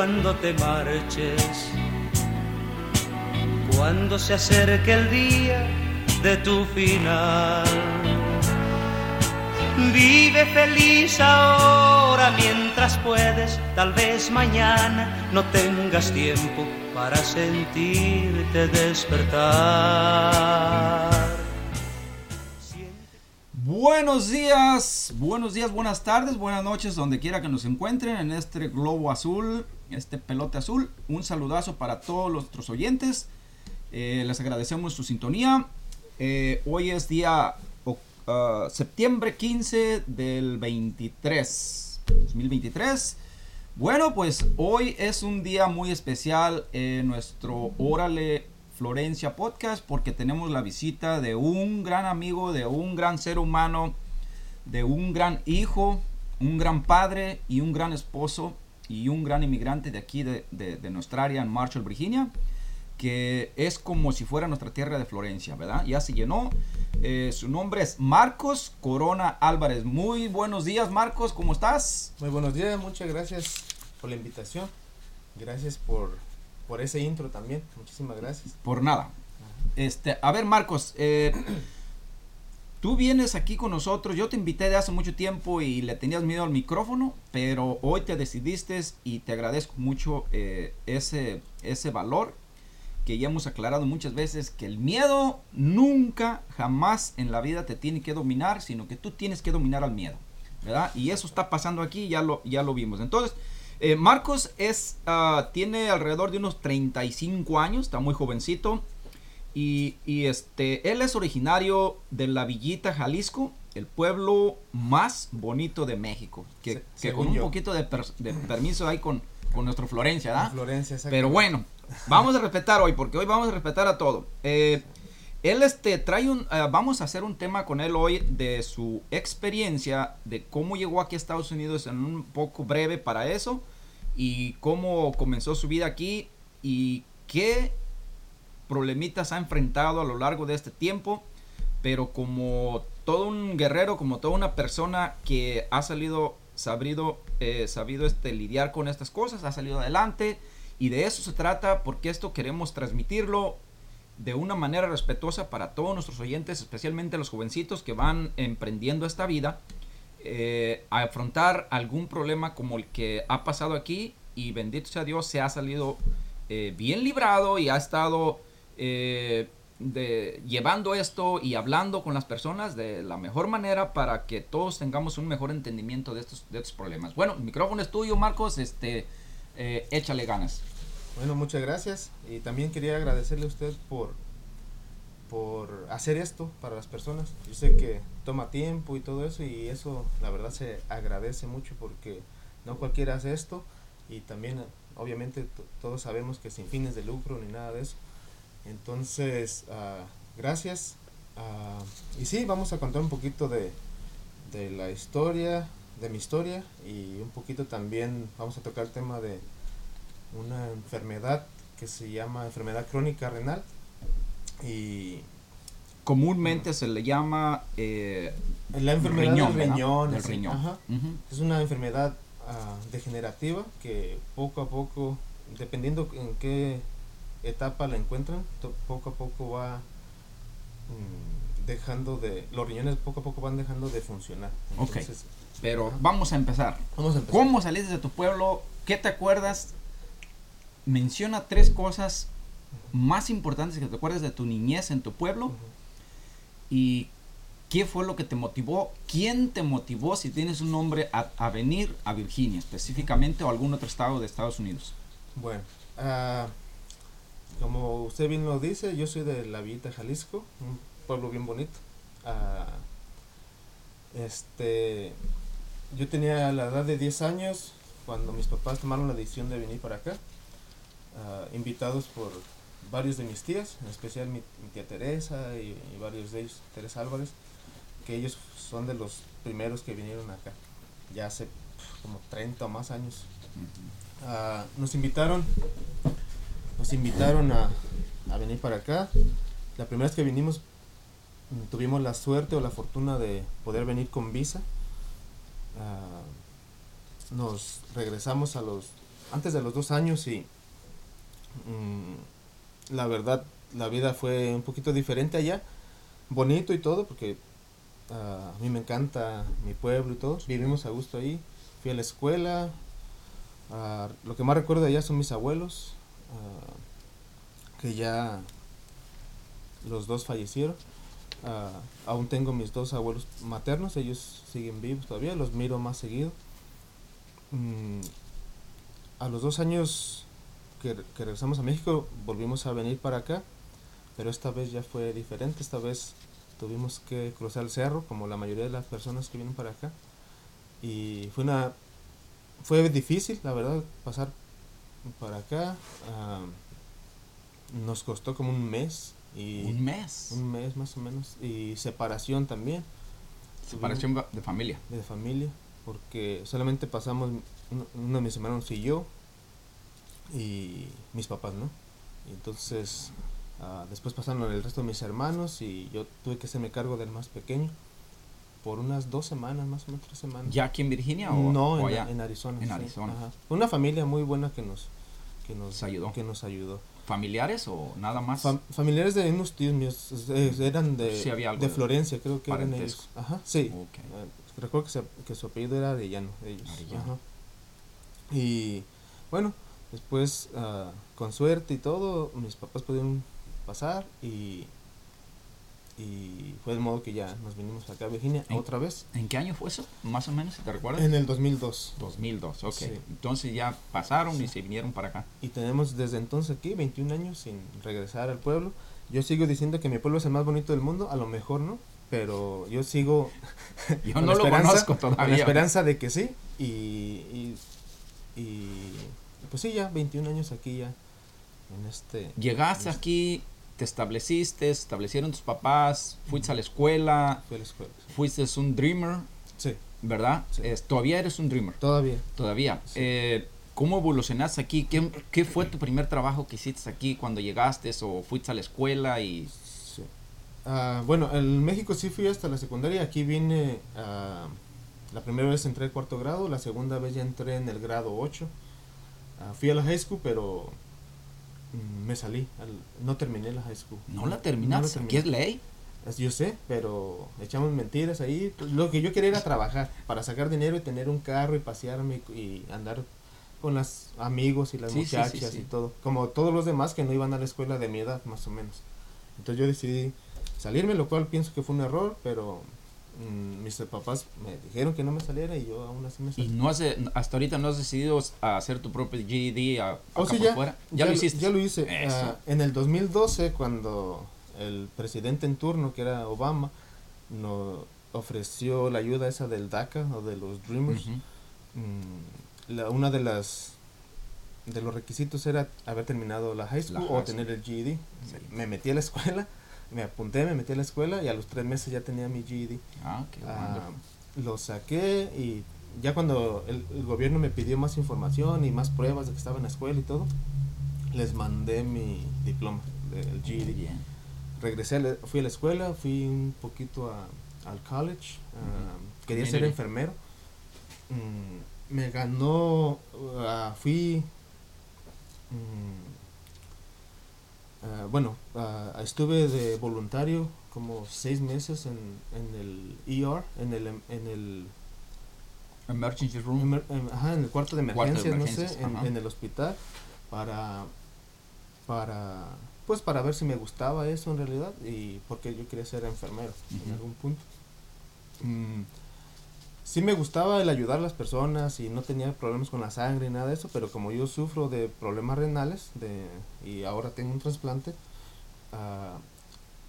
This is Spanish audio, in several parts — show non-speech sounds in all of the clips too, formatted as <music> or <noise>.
cuando te marches, cuando se acerque el día de tu final. Vive feliz ahora mientras puedes, tal vez mañana no tengas tiempo para sentirte despertar. Buenos días, buenos días, buenas tardes, buenas noches, donde quiera que nos encuentren en este globo azul, este pelote azul. Un saludazo para todos nuestros oyentes. Eh, les agradecemos su sintonía. Eh, hoy es día uh, septiembre 15 del 23, 2023. Bueno, pues hoy es un día muy especial en nuestro Órale Florencia Podcast porque tenemos la visita de un gran amigo, de un gran ser humano, de un gran hijo, un gran padre y un gran esposo y un gran inmigrante de aquí de, nuestra área en Marshall, Virginia, que es como si fuera nuestra tierra de Florencia, ¿verdad? Ya se llenó. Eh, su nombre es Marcos Corona Álvarez. Muy buenos días, Marcos, ¿cómo estás? Muy buenos días, muchas gracias por la invitación. Gracias por, por ese intro también. Muchísimas gracias. Por nada. Este, a ver, Marcos, eh, tú vienes aquí con nosotros. Yo te invité de hace mucho tiempo y le tenías miedo al micrófono, pero hoy te decidiste y te agradezco mucho eh, ese, ese valor que ya hemos aclarado muchas veces que el miedo nunca, jamás en la vida te tiene que dominar, sino que tú tienes que dominar al miedo, ¿verdad? Y eso está pasando aquí, ya lo, ya lo vimos. Entonces, eh, Marcos es, ah, tiene alrededor de unos 35 años, está muy jovencito. Y, este, él es originario de la Villita, Jalisco, el pueblo más bonito de México. Que, con un poquito de, permiso hay con, con nuestro Florencia, ¿verdad? Florencia, Pero bueno, vamos a respetar hoy, porque hoy vamos a respetar a todo. Eh, él este, trae un, eh, vamos a hacer un tema con él hoy de su experiencia, de cómo llegó aquí a Estados Unidos en un poco breve para eso, y cómo comenzó su vida aquí, y qué problemitas ha enfrentado a lo largo de este tiempo, pero como todo un guerrero, como toda una persona que ha salido, sabido, eh, sabido este, lidiar con estas cosas, ha salido adelante, y de eso se trata, porque esto queremos transmitirlo de una manera respetuosa para todos nuestros oyentes, especialmente los jovencitos que van emprendiendo esta vida, eh, a afrontar algún problema como el que ha pasado aquí y bendito sea Dios se ha salido eh, bien librado y ha estado eh, de, llevando esto y hablando con las personas de la mejor manera para que todos tengamos un mejor entendimiento de estos, de estos problemas. Bueno, el micrófono es tuyo, Marcos, este, échale ganas. Bueno, muchas gracias. Y también quería agradecerle a usted por, por hacer esto para las personas. Yo sé que toma tiempo y todo eso y eso la verdad se agradece mucho porque no cualquiera hace esto y también obviamente todos sabemos que sin fines de lucro ni nada de eso. Entonces, uh, gracias. Uh, y sí, vamos a contar un poquito de, de la historia, de mi historia y un poquito también vamos a tocar el tema de una enfermedad que se llama enfermedad crónica renal. Y comúnmente se le llama eh, la enfermedad del riñón, es una enfermedad ah, degenerativa que poco a poco dependiendo en qué etapa la encuentran poco a poco va mm, dejando de los riñones poco a poco van dejando de funcionar. Entonces, pero vamos a empezar. Vamos a empezar. Cómo saliste de tu pueblo qué te acuerdas menciona tres cosas más importantes que te acuerdas de tu niñez en tu pueblo. Y qué fue lo que te motivó, quién te motivó si tienes un nombre a, venir a Virginia específicamente o algún otro estado de Estados Unidos. Bueno, ah, como usted bien lo dice, yo soy de La Villita, Jalisco, un pueblo bien bonito. Ah, este, yo tenía la edad de 10 años cuando mis papás tomaron la decisión de venir para acá. Ah, invitados por varios de mis tías, en especial mi, tía Teresa y, varios de ellos, Teresa Álvarez, que ellos son de los primeros que vinieron acá, ya hace como 30 o más años. Ah, nos invitaron, nos invitaron a, venir para acá. La primera vez que vinimos mm, tuvimos la suerte o la fortuna de poder venir con visa. Ah, nos regresamos a los, antes de los dos años y mm, la verdad, la vida fue un poquito diferente allá, bonito y todo, porque ah, a mí me encanta mi pueblo y todo, vivimos a gusto ahí, fui a la escuela, ah, lo que más recuerdo allá son mis abuelos, ah, que ya los dos fallecieron. Ah, aún tengo mis dos abuelos maternos, ellos siguen vivos todavía, los miro más seguido. Mm, a los dos años que, que regresamos a México, volvimos a venir para acá, pero esta vez ya fue diferente, esta vez tuvimos que cruzar el cerro, como la mayoría de las personas que vienen para acá. Y fue una fue difícil, la verdad, pasar para acá. nos costó como un mes. Y Un mes. un mes más o menos. Y separación también. Separación de familia. De familia. Porque solamente pasamos uno, uno de mis hermanos y yo. Y mis papás, ¿no? Y entonces, ah, después pasaron el resto de mis hermanos y yo tuve que hacerme cargo del más pequeño. Por unas dos semanas, más o menos tres semanas. ¿Ya aquí en Virginia o, no, o en, allá? en Arizona. En sí, Arizona. ajá. Una familia muy buena que nos, que nos, ayudó. Que nos ayudó. ¿Familiares o nada más? Fam- familiares de unos tíos míos, eh, eran de, Sí, había algo de de Florencia, creo que eran ellos. Ajá, sí. Eh, recuerdo que, se- que su apellido era Arellano, ellos. Arellano. Ajá. Y bueno, después, ah, con suerte y todo, mis papás pudieron pasar y, y fue de modo que ya nos vinimos acá a Virginia otra vez. ¿En qué año fue eso? Más o menos, te recuerdas. En el 2002. 2002, ok. Sí. Entonces ya pasaron y se vinieron para acá. Y tenemos desde entonces aquí 21 años sin regresar al pueblo. Yo sigo diciendo que mi pueblo es el más bonito del mundo, a lo mejor no, pero yo sigo <laughs> Yo con no lo conozco con la todavía. esperanza de que sí. Y, y, y, pues sí, ya 21 años aquí ya en este... Llegaste en este- aquí, te estableciste, establecieron tus papás, fuiste a la escuela, fui a la escuela. fuiste un dreamer, Sí, ¿verdad? Sí. Todavía eres un dreamer, todavía. todavía. Eh, ¿Cómo evolucionaste aquí? ¿Qué, qué fue tu primer trabajo que hiciste aquí cuando llegaste o fuiste a la escuela y. Ah, bueno, en México sí fui hasta la secundaria. Aquí vine, ah, la primera vez entré al cuarto grado, la segunda vez ya entré en el grado 8. Ah, fui a la high school, pero me salí. al- no terminé la high school. no la terminaste? ¿Qué es ley? Yo sé, pero echamos mentiras ahí. Lo que yo quería era trabajar para sacar dinero y tener un carro y pasearme y, andar con los amigos y las Sí, muchachas sí. y todo. Como todos los demás que no iban a la escuela de mi edad, más o menos. Entonces yo decidí salirme, lo cual pienso que fue un error, pero mis papás me dijeron que no me saliera y yo aún así me ¿Y salí. no has, de- hasta ahorita no has decidido a hacer tu propio GED a, acá Oh, sí, ya, fuera? ¿Ya, lo hiciste? Ya lo hice. Ah, en el 2012, cuando el presidente en turno, que era Obama, nos ofreció la ayuda esa del DACA o de los Dreamers, mm, la, una de las de los requisitos era haber terminado la high school La o high tener el GED. Sí. Me metí a la escuela, me apunté, me metí a la escuela y a los tres meses ya tenía mi GED. Ah, qué Ah, lo saqué y ya cuando el, el gobierno me pidió más información y más pruebas de que estaba en la escuela y todo, les mandé mi diploma del GED. Bien. Regresé, fui a la escuela, fui un poquito a, al college, ah, quería ser enfermero. Mm, me ganó, ah, fui, mm, ah, bueno, ah, estuve de voluntario como seis meses en, en el ER, en el, em- en el Emergency room. Emer- em, ajá, en el cuarto de emergencias, no sé, en, el hospital para para pues para ver si me gustaba eso en realidad y porque yo quería ser enfermero en algún punto. Mm, sí me gustaba el ayudar a las personas y no tenía problemas con la sangre y nada de eso, pero como yo sufro de problemas renales de, y ahora tengo un trasplante, ah,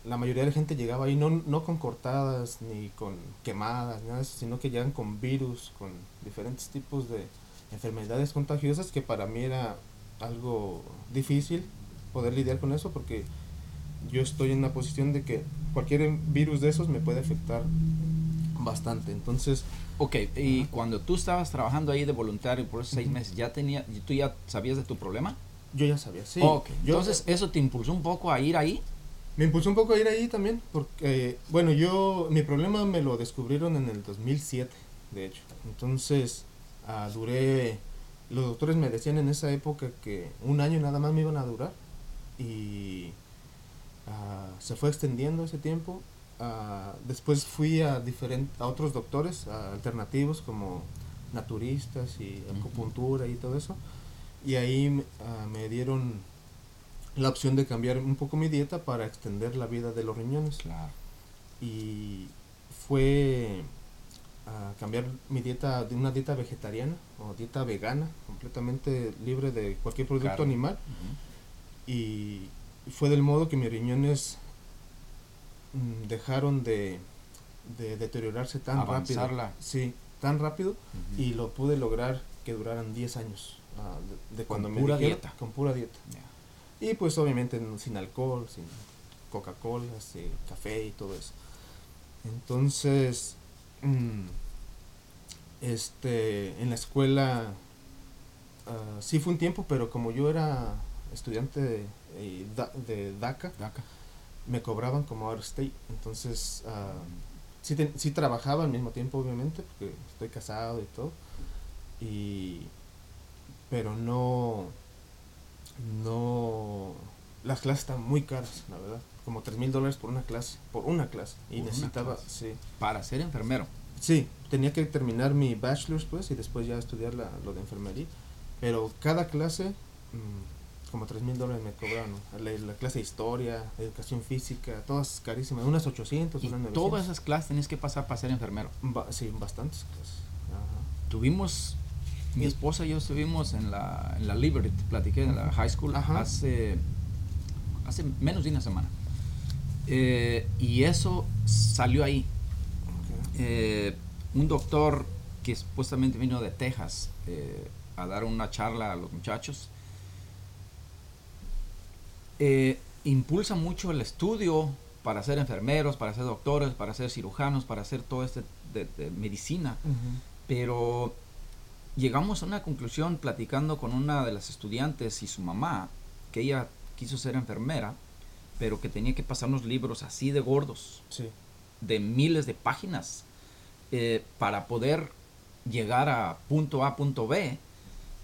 la mayoría de la gente llegaba ahí no, no con cortadas ni con quemadas, nada de eso, sino que llegan con virus, con diferentes tipos de enfermedades contagiosas que para mí era algo difícil poder lidiar con eso porque yo estoy en una posición de que cualquier virus de esos me puede afectar bastante. Entonces, Ok, y cuando tú estabas trabajando ahí de voluntario por esos seis meses, ¿ya tenía, tú ya sabías de tu problema? yo ya sabía, sí. ok, yo- entonces eso te impulsó un poco a ir ahí. Me impulsó un poco a ir ahí también, porque, bueno, yo, mi problema me lo descubrieron en el 2007, de hecho. Entonces, Ah, duré, los doctores me decían en esa época que un año nada más me iban a durar y ah, se fue extendiendo ese tiempo. Ah, después fui a, diferentes a otros doctores alternativos como naturistas y acupuntura y todo eso. Y ahí me dieron la opción de cambiar un poco mi dieta para extender la vida de los riñones. Y fue a cambiar mi dieta de una dieta vegetariana o dieta vegana, completamente libre de cualquier producto animal. Y fue del modo que mis riñones dejaron de, de, deteriorarse tan rápido. Sí, tan rápido y lo pude lograr que duraran 10 años. Ah, de, cuando con pura dieta. Con pura dieta. Y pues obviamente sin alcohol, sin Coca-Cola, sin café y todo eso. Entonces, mm, este, en la escuela uh, sí fue un tiempo, pero como yo era estudiante de, eh, de DACA, me cobraban como out state. Entonces, uh, sí, sí trabajaba al mismo tiempo, obviamente, porque estoy casado y todo. Y, pero no no las clases están muy caras, la verdad. Como tres mil dólares por una clase, por una clase. Y necesitaba, sí. Para ser enfermero. Sí, tenía que terminar mi bachelor's pues y después ya estudiar la, lo de enfermería. Pero cada clase, mm, como tres mil dólares me cobraron. La, clase de historia, educación física, todas carísimas. Unas 800, unas 900. Todas esas clases tenías que pasar para ser enfermero. sí, bastantes clases. Tuvimos mi esposa y yo estuvimos en la, en la Liberty, platiqué en la high school hace, hace menos de una semana. Eh, y eso salió ahí. Eh, un doctor que supuestamente vino de Texas eh, a dar una charla a los muchachos, impulsa mucho el estudio para ser enfermeros, para ser doctores, para ser cirujanos, para hacer todo este de, medicina, pero llegamos a una conclusión platicando con una de las estudiantes y su mamá, que ella quiso ser enfermera, pero que tenía que pasar unos libros así de gordos, de miles de páginas, eh, para poder llegar a punto A, punto B.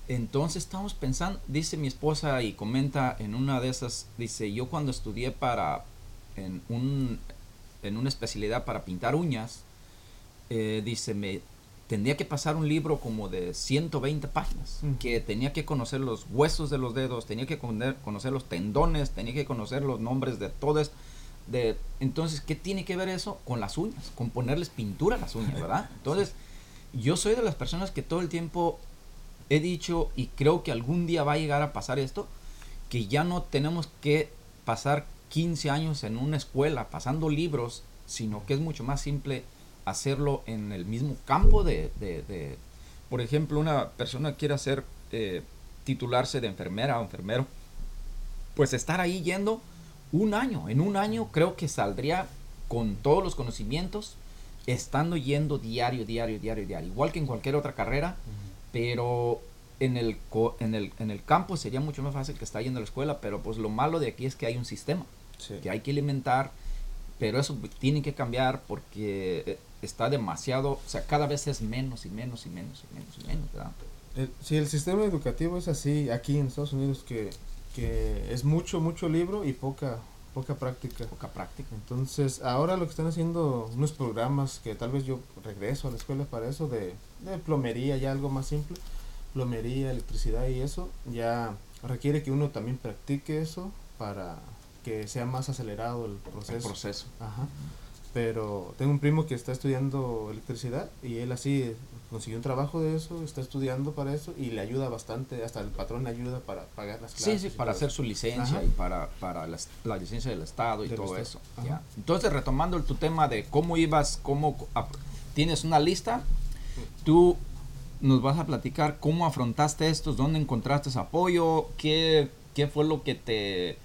Entonces estamos pensando, dice mi esposa y comenta en una de esas, dice, yo cuando estudié para, en, un, en una especialidad para pintar uñas, eh, dice, me, tendría que pasar un libro como de 120 páginas, que tenía que conocer los huesos de los dedos, tenía que conocer los tendones, tenía que conocer los nombres de todas. De, entonces, ¿qué tiene que ver eso con las uñas? Con ponerles pintura a las uñas, ¿verdad? <laughs> Entonces, yo soy de las personas que todo el tiempo he dicho y creo que algún día va a llegar a pasar esto, que ya no tenemos que pasar 15 años en una escuela pasando libros, sino que es mucho más simple hacerlo en el mismo campo de, por ejemplo, una persona quiere hacer, eh, titularse de enfermera o enfermero, pues estar ahí yendo un año, en un año creo que saldría con todos los conocimientos, estando yendo diario, diario, diario, diario, igual que en cualquier otra carrera, pero en el, en, el, en el campo sería mucho más fácil que estar yendo a la escuela, pero pues lo malo de aquí es que hay un sistema que hay que alimentar, pero eso tiene que cambiar porque eh, está demasiado, o sea, cada vez es menos y menos y menos y menos y menos, ¿verdad? El, si el sistema educativo es así aquí en Estados Unidos, que, que es mucho, mucho libro y poca, poca práctica. Poca práctica. Entonces, ahora lo que están haciendo unos programas que tal vez yo regreso a la escuela para eso, de, de plomería, ya algo más simple, plomería, electricidad y eso, ya requiere que uno también practique eso para que sea más acelerado el proceso. El proceso. Ajá pero tengo un primo que está estudiando electricidad y él así consiguió un trabajo de eso, está estudiando para eso y le ayuda bastante, hasta el patrón le ayuda para pagar las clases. Sí, sí, para hacer su licencia y para, para la, licencia del Estado y todo eso. Entonces, retomando tu tema de cómo ibas, cómo tienes una lista, tú nos vas a platicar cómo afrontaste estos, dónde encontraste apoyo, qué, qué fue lo que te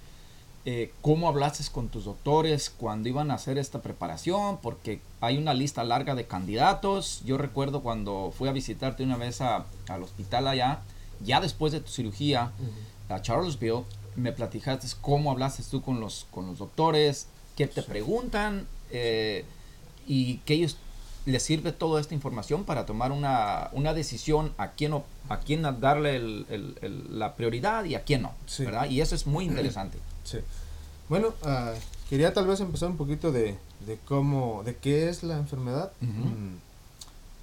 eh, cómo hablaste con tus doctores cuando iban a hacer esta preparación, porque hay una lista larga de candidatos. Yo recuerdo cuando fui a visitarte una vez a, al hospital allá, ya después de tu cirugía a Charlottesville, me platicaste cómo hablaste tú con los, con los doctores, qué te preguntan eh, y que ellos le sirve toda esta información para tomar una, una decisión a quién, o- a quién darle el- el- el- la prioridad y a quién no, Sí. ¿verdad? Y eso es muy interesante. <clears throat> Sí. Bueno, ah, quería tal vez empezar un poquito de, de cómo, de qué es la enfermedad mm,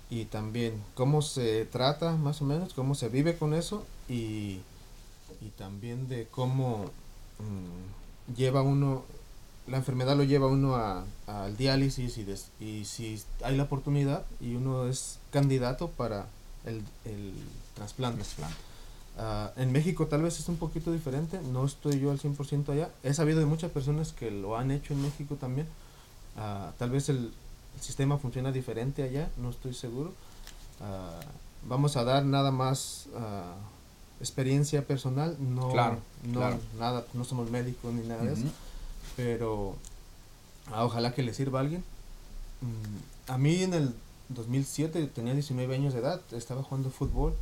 y también cómo se trata más o menos, cómo se vive con eso y, y también de cómo mm, lleva uno, la enfermedad lo lleva uno a- al diálisis y, des- y si hay la oportunidad y uno es candidato para el, el trasplante. Ah, en México tal vez es un poquito diferente, no estoy yo al 100% allá. He sabido de muchas personas que lo han hecho en México también. Ah, tal vez el, el sistema funciona diferente allá, no estoy seguro. Ah, vamos a dar nada más experiencia personal, no, Claro, no, claro. nada, no somos médicos ni nada de eso. Pero ah, ojalá que le sirva a alguien. Mm, a mí en el 2007 tenía 19 años de edad, estaba jugando fútbol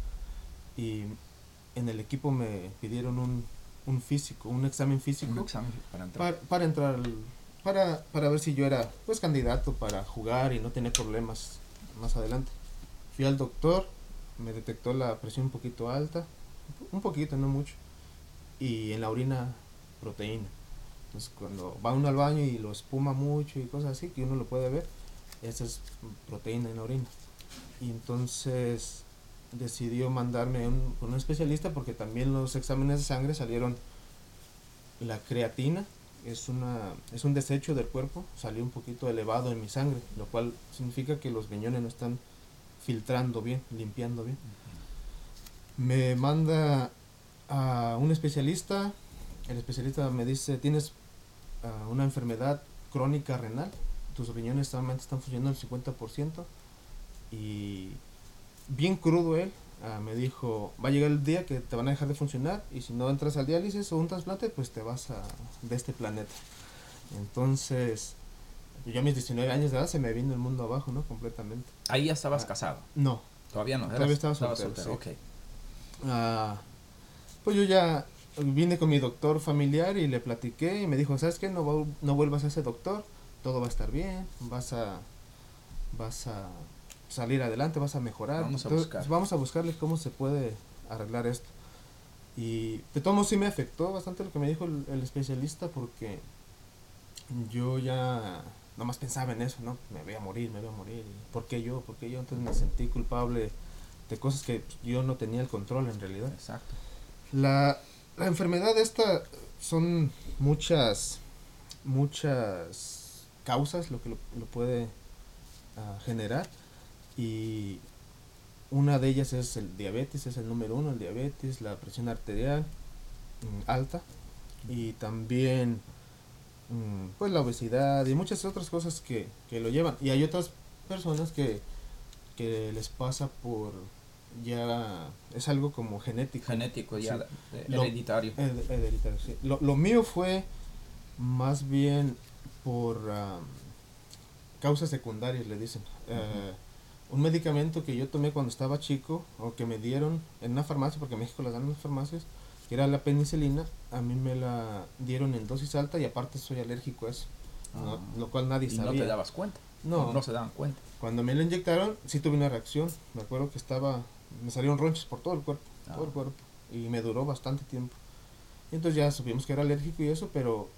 y en el equipo me pidieron un, un físico, un examen físico Un examen para entrar. para, para entrar, al- para, para ver si yo era pues candidato para jugar y no tener problemas más adelante. Fui al doctor, me detectó la presión un poquito alta, un poquito, no mucho, y en la orina proteína. Entonces cuando va uno al baño y lo espuma mucho y cosas así, que uno lo puede ver, esa es proteína en orina. Y entonces decidió mandarme un- con un especialista porque también los exámenes de sangre salieron la creatina es una es un desecho del cuerpo salió un poquito elevado en mi sangre lo cual significa que los riñones no están filtrando bien limpiando bien me manda a un especialista el especialista me dice tienes una enfermedad crónica renal tus riñones solamente están funcionando al 50% y bien crudo él ah, me dijo va a llegar el día que te van a dejar de funcionar y si no entras al diálisis o un trasplante pues te vas a, de este planeta entonces yo a mis 19 años de edad se me vino el mundo abajo no completamente Ahí ya estabas Ah. casado. no Todavía no. Todavía estaba estabas soltero, Ok. Ah, pues yo ya vine con mi doctor familiar y le platiqué y me dijo, ¿sabes qué? No, no vuelvas a ese doctor, todo va a estar bien, vas a, vas a salir adelante, vas a mejorar. Vamos a Entonces, buscar. Vamos a buscarle cómo se puede arreglar esto. Y de todos modos sí me afectó bastante lo que me dijo el, el especialista porque yo ya nomás pensaba en eso, ¿no? Me voy a morir, me voy a morir. ¿Por qué yo? ¿Por qué yo? Entonces me sentí culpable de cosas que yo no tenía el control en realidad. Exacto. La, la enfermedad esta son muchas, muchas causas lo que lo, puede ah, generar y una de ellas es el diabetes, es el número uno, el diabetes, la presión arterial mm, alta y también mm, pues la obesidad y muchas otras cosas que, que lo llevan. Y hay otras personas que, que les pasa por ya es algo como genético. Genético ya, Sí. de- Lo- hereditario. Hed- hereditario, sí. Lo, lo mío fue más bien por am, causas secundarias, le dicen. Eh, un medicamento que yo tomé cuando estaba chico, o que me dieron en una farmacia, porque en México las dan en las farmacias, que era la penicilina, a mí me la dieron en dosis alta y aparte soy alérgico a eso. no- Ah. lo cual nadie y sabía. no te dabas cuenta. No. No se daban cuenta. Cuando me lo inyectaron, sí tuve una reacción. Me acuerdo que estaba, me salieron ronchas por todo el cuerpo, todo el Ah. cuerpo. Y me duró bastante tiempo. Y entonces ya supimos que era alérgico y eso, pero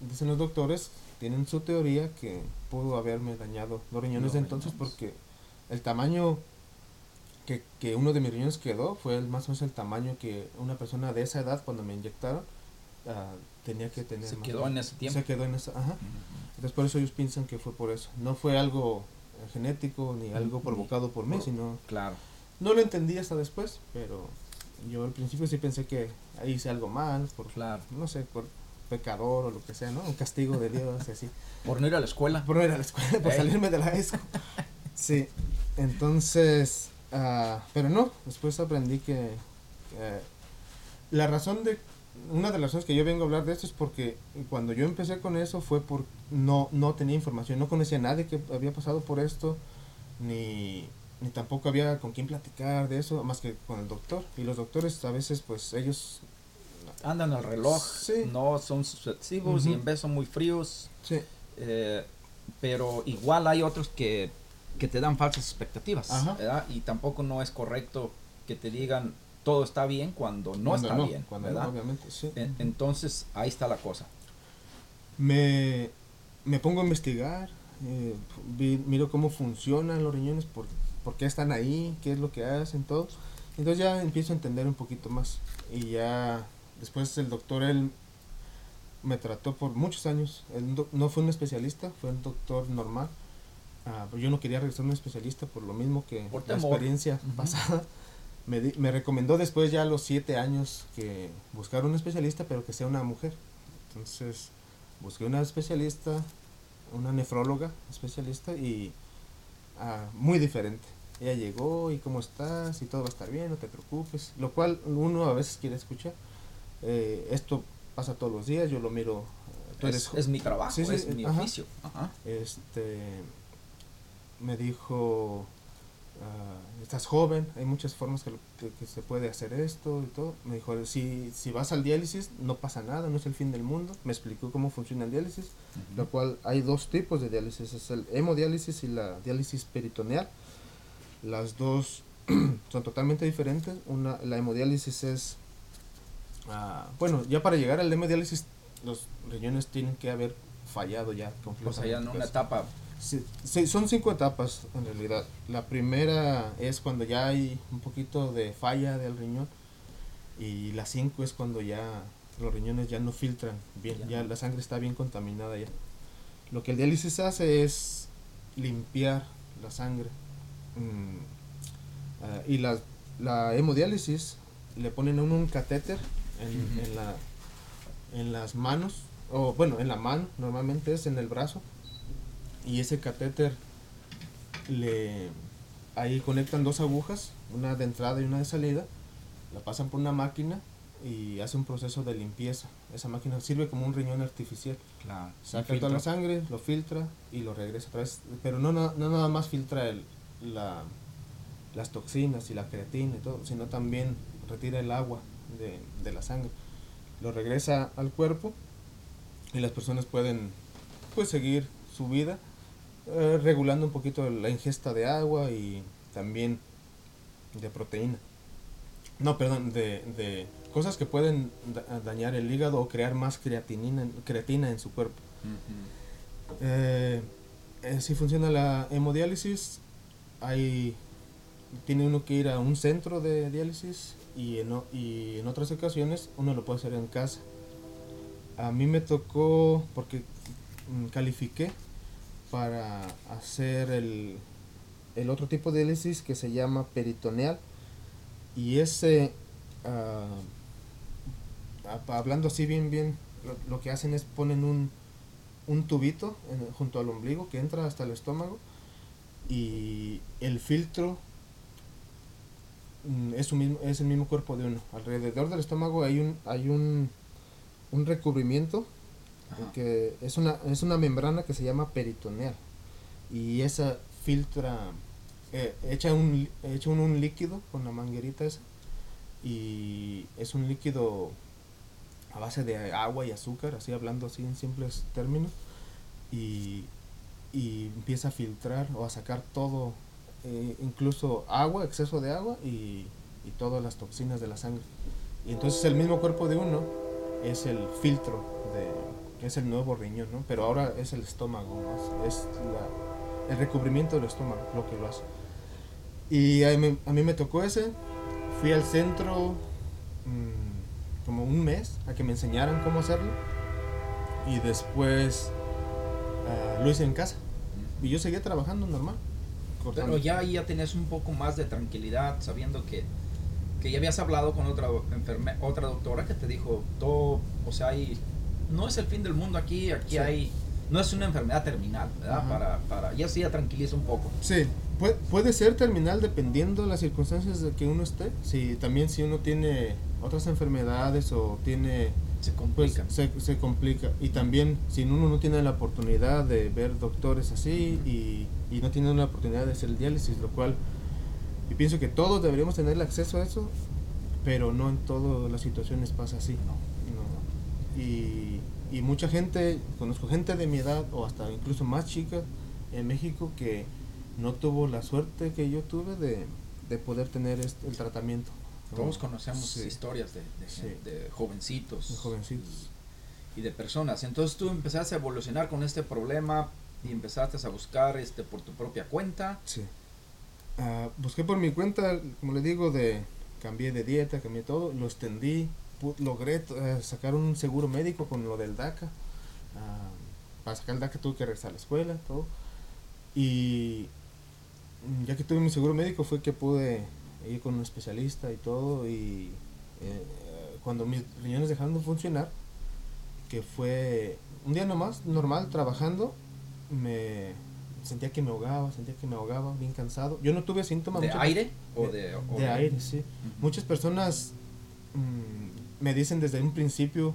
dicen los doctores, tienen su teoría que pudo haberme dañado los riñones de entonces riñones. porque el tamaño que, que uno de mis riñones quedó fue el, más o menos el tamaño que una persona de esa edad cuando me inyectaron ah, tenía que tener. Se quedó en ese tiempo. Se quedó en esa, ajá. Entonces por eso ellos piensan que fue por eso. No fue algo genético ni algo provocado por mí, sino... Claro. No lo entendí hasta después, pero yo al principio sí pensé que hice algo mal, por, Claro. no sé, por pecador o lo que sea, ¿no? Un castigo de Dios así. <laughs> Por no ir a la escuela. Por no ir a la escuela, por Ey. salirme de la ESCO. <laughs> Sí, entonces, ah, pero no, después aprendí que eh, la razón de, una de las razones que yo vengo a hablar de esto es porque cuando yo empecé con eso fue por, no, no tenía información, no conocía a nadie que había pasado por esto, ni, ni tampoco había con quién platicar de eso, más que con el doctor. Y los doctores a veces, pues ellos, Andan al reloj. Sí. No son sucesivos y en vez son muy fríos. sí, eh, pero igual hay otros que que te dan falsas expectativas. ¿verdad? Y tampoco no es correcto que te digan todo está bien cuando no Cuando está bien, cuando ¿verdad? no, obviamente, sí. En- entonces, ahí está la cosa. me, me pongo a investigar, eh, vi- miro cómo funcionan los riñones, por, por qué están ahí, qué es lo que hacen, todo. Entonces ya empiezo a entender un poquito más. Y ya después el doctor, él me trató por muchos años. Él no- no fue un especialista, fue un doctor normal. Ah, pero yo no quería regresar a un especialista por lo mismo que Por la experiencia pasada. Me, di- me recomendó después ya a los siete años que buscar un especialista, pero que sea una mujer. Entonces busqué una especialista, una nefróloga especialista y ah, muy diferente. Ella llegó y cómo estás y todo va a estar bien, no te preocupes. Lo cual uno a veces quiere escuchar. Eh, esto pasa todos los días, yo lo miro. eh, tú Es, eres jo- es mi trabajo, Sí, sí, es mi ajá. oficio. Ajá. este me dijo ah, estás joven hay muchas formas que, lo- que- que se puede hacer esto y todo. Me dijo si, si vas al diálisis no pasa nada no es el fin del mundo. Me explicó cómo funciona el diálisis lo cual hay dos tipos de diálisis es el hemodiálisis y la diálisis peritoneal. Las dos <clears throat> son totalmente diferentes. Una la hemodiálisis es ah, bueno ya para llegar al hemodiálisis los riñones tienen que haber fallado ya O sea, ya en una pues. etapa Sí, sí, son cinco etapas en realidad. La primera es cuando ya hay un poquito de falla del riñón y la cinco es cuando ya los riñones ya no filtran bien, Ya. ya la sangre está bien contaminada ya. Lo que el diálisis hace es limpiar la sangre. Mm, ah, y la, la hemodiálisis le ponen a uno un catéter en, Ujú. en la, en las manos, o bueno, en la mano, normalmente es en el brazo y ese catéter le ahí conectan dos agujas, una de entrada y una de salida, la pasan por una máquina y hace un proceso de limpieza. Esa máquina sirve como un riñón artificial. Claro. Saca toda la sangre, lo filtra y lo regresa otra vez. Pero no, no, no nada más filtra el, la, las toxinas y la creatina y todo, sino también retira el agua de, de la sangre. Lo regresa al cuerpo y las personas pueden pues seguir su vida eh, regulando un poquito la ingesta de agua y también de proteína. No, perdón, de, de cosas que pueden da- dañar el hígado o crear más creatinina, creatina en su cuerpo. Eh, así funciona la hemodiálisis. Hay, tiene uno que ir a un centro de diálisis y en, o- y en otras ocasiones uno lo puede hacer en casa. A mí me tocó, porque mm, califiqué para hacer el, el otro tipo de diálisis que se llama peritoneal. Y ese, a- hablando así bien, bien, lo, lo que hacen es ponen un, un tubito en- junto al ombligo que entra hasta el estómago y el filtro mm, es, un mismo, es el mismo cuerpo de uno. Alrededor del estómago hay un, hay un, un recubrimiento Ajá. que es una, es una membrana que se llama peritoneal y esa filtra, eh, echa, un, echa un líquido con la manguerita esa y es un líquido a base de agua y azúcar, así hablando así en simples términos y, y empieza a filtrar o a sacar todo, eh, incluso agua, exceso de agua y, y todas las toxinas de la sangre. Y entonces el mismo cuerpo de uno es el filtro de es el nuevo riñón, ¿no? Pero ahora es el estómago, ¿no? es, es la- el recubrimiento del estómago lo que lo hace. Y a mí, a mí me tocó ese, fui al centro mm, como un mes a que me enseñaran cómo hacerlo y después ah, lo hice en casa y yo seguía trabajando normal. cortando. Pero ya ya tenés un poco más de tranquilidad sabiendo que, que ya habías hablado con otra enferme, otra doctora que te dijo todo, o sea, hay, no es el fin del mundo aquí, aquí Sí. hay, no es una enfermedad terminal, ¿verdad? Ajá. Para, para, ya sí ya tranquiliza un poco. Sí, puede, puede ser terminal dependiendo de las circunstancias de que uno esté. Si también si uno tiene otras enfermedades o tiene Se pues complica. se, se complica y también si uno no tiene la oportunidad de ver doctores así y, y no tiene la oportunidad de hacer el diálisis, lo cual yo pienso que todos deberíamos tener el acceso a eso, pero no en todas las situaciones pasa así. No. Y, y mucha gente, conozco gente de mi edad o hasta incluso más chica en México que no tuvo la suerte que yo tuve de, de poder tener este, el tratamiento. Todos conocemos Sí. historias de, de, Sí. gen- de jovencitos. De jovencitos. Y, y de personas. Entonces tú empezaste a evolucionar con este problema y empezaste a buscar este por tu propia cuenta. Sí. Ah, busqué por mi cuenta, como le digo, de cambié de dieta, cambié todo, lo extendí, logré eh, sacar un seguro médico con lo del DACA. Ah, para sacar el DACA tuve que regresar a la escuela, todo. Y ya que tuve mi seguro médico fue que pude ir con un especialista y todo. Y eh, cuando mis riñones dejaron de funcionar, que fue un día nomás, normal, trabajando, me sentía que me ahogaba, sentía que me ahogaba, bien cansado. Yo no tuve síntomas. ¿De muchas- aire? ¿O de, de, o de aire, sí. Ujú. Muchas personas mm, me dicen desde un principio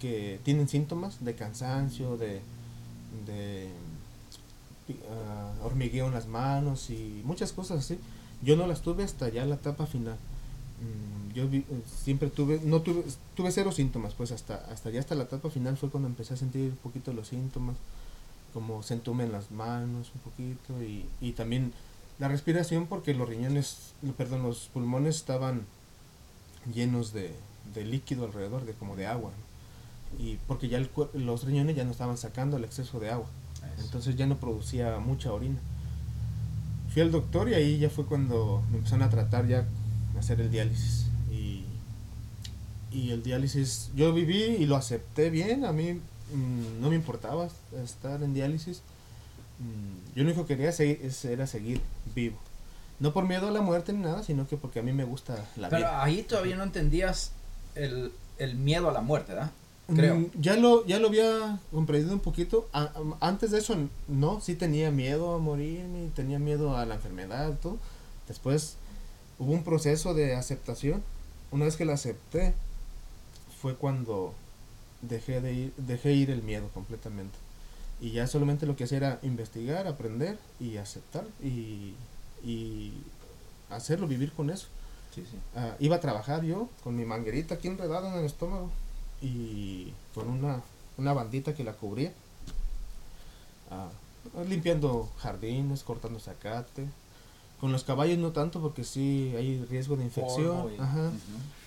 que tienen síntomas de cansancio, de, de ah, hormigueo en las manos y muchas cosas así. Yo no las tuve hasta ya la etapa final. Mm, yo vi- eh, siempre tuve, no tuve, tuve cero síntomas, pues hasta, hasta ya hasta la etapa final fue cuando empecé a sentir un poquito los síntomas, como se entume en las manos un poquito y, y también la respiración porque los riñones, perdón, los pulmones estaban llenos de, de líquido alrededor, de como de agua. ¿no? Y porque ya el los riñones ya no estaban sacando el exceso de agua. Eso. Entonces ya no producía mucha orina. Fui al doctor y ahí ya fue cuando me empezaron a tratar ya hacer el diálisis. Y, y el diálisis, yo viví y lo acepté bien, a mí mm, no me importaba estar en diálisis. Mm, yo lo único que quería seguir, era seguir vivo. No por miedo a la muerte ni nada, sino que porque a mí me gusta la Pero vida. ahí todavía no entendías el, el miedo a la muerte, ¿verdad? Creo. Mm, Ya lo, ya lo había comprendido un poquito. A- antes de eso, no, sí tenía miedo a morirme, tenía miedo a la enfermedad, todo. Después hubo un proceso de aceptación. Una vez que la acepté, fue cuando dejé de ir, dejé ir el miedo completamente. Y ya solamente lo que hacía era investigar, aprender y aceptar y, y hacerlo, vivir con eso. Sí, sí. Ah, iba a trabajar yo con mi manguerita aquí enredada en el estómago y con una, una bandita que la cubría. Ah, limpiando jardines, cortando zacate. Con los caballos no tanto porque sí hay riesgo de infección. Y- ajá.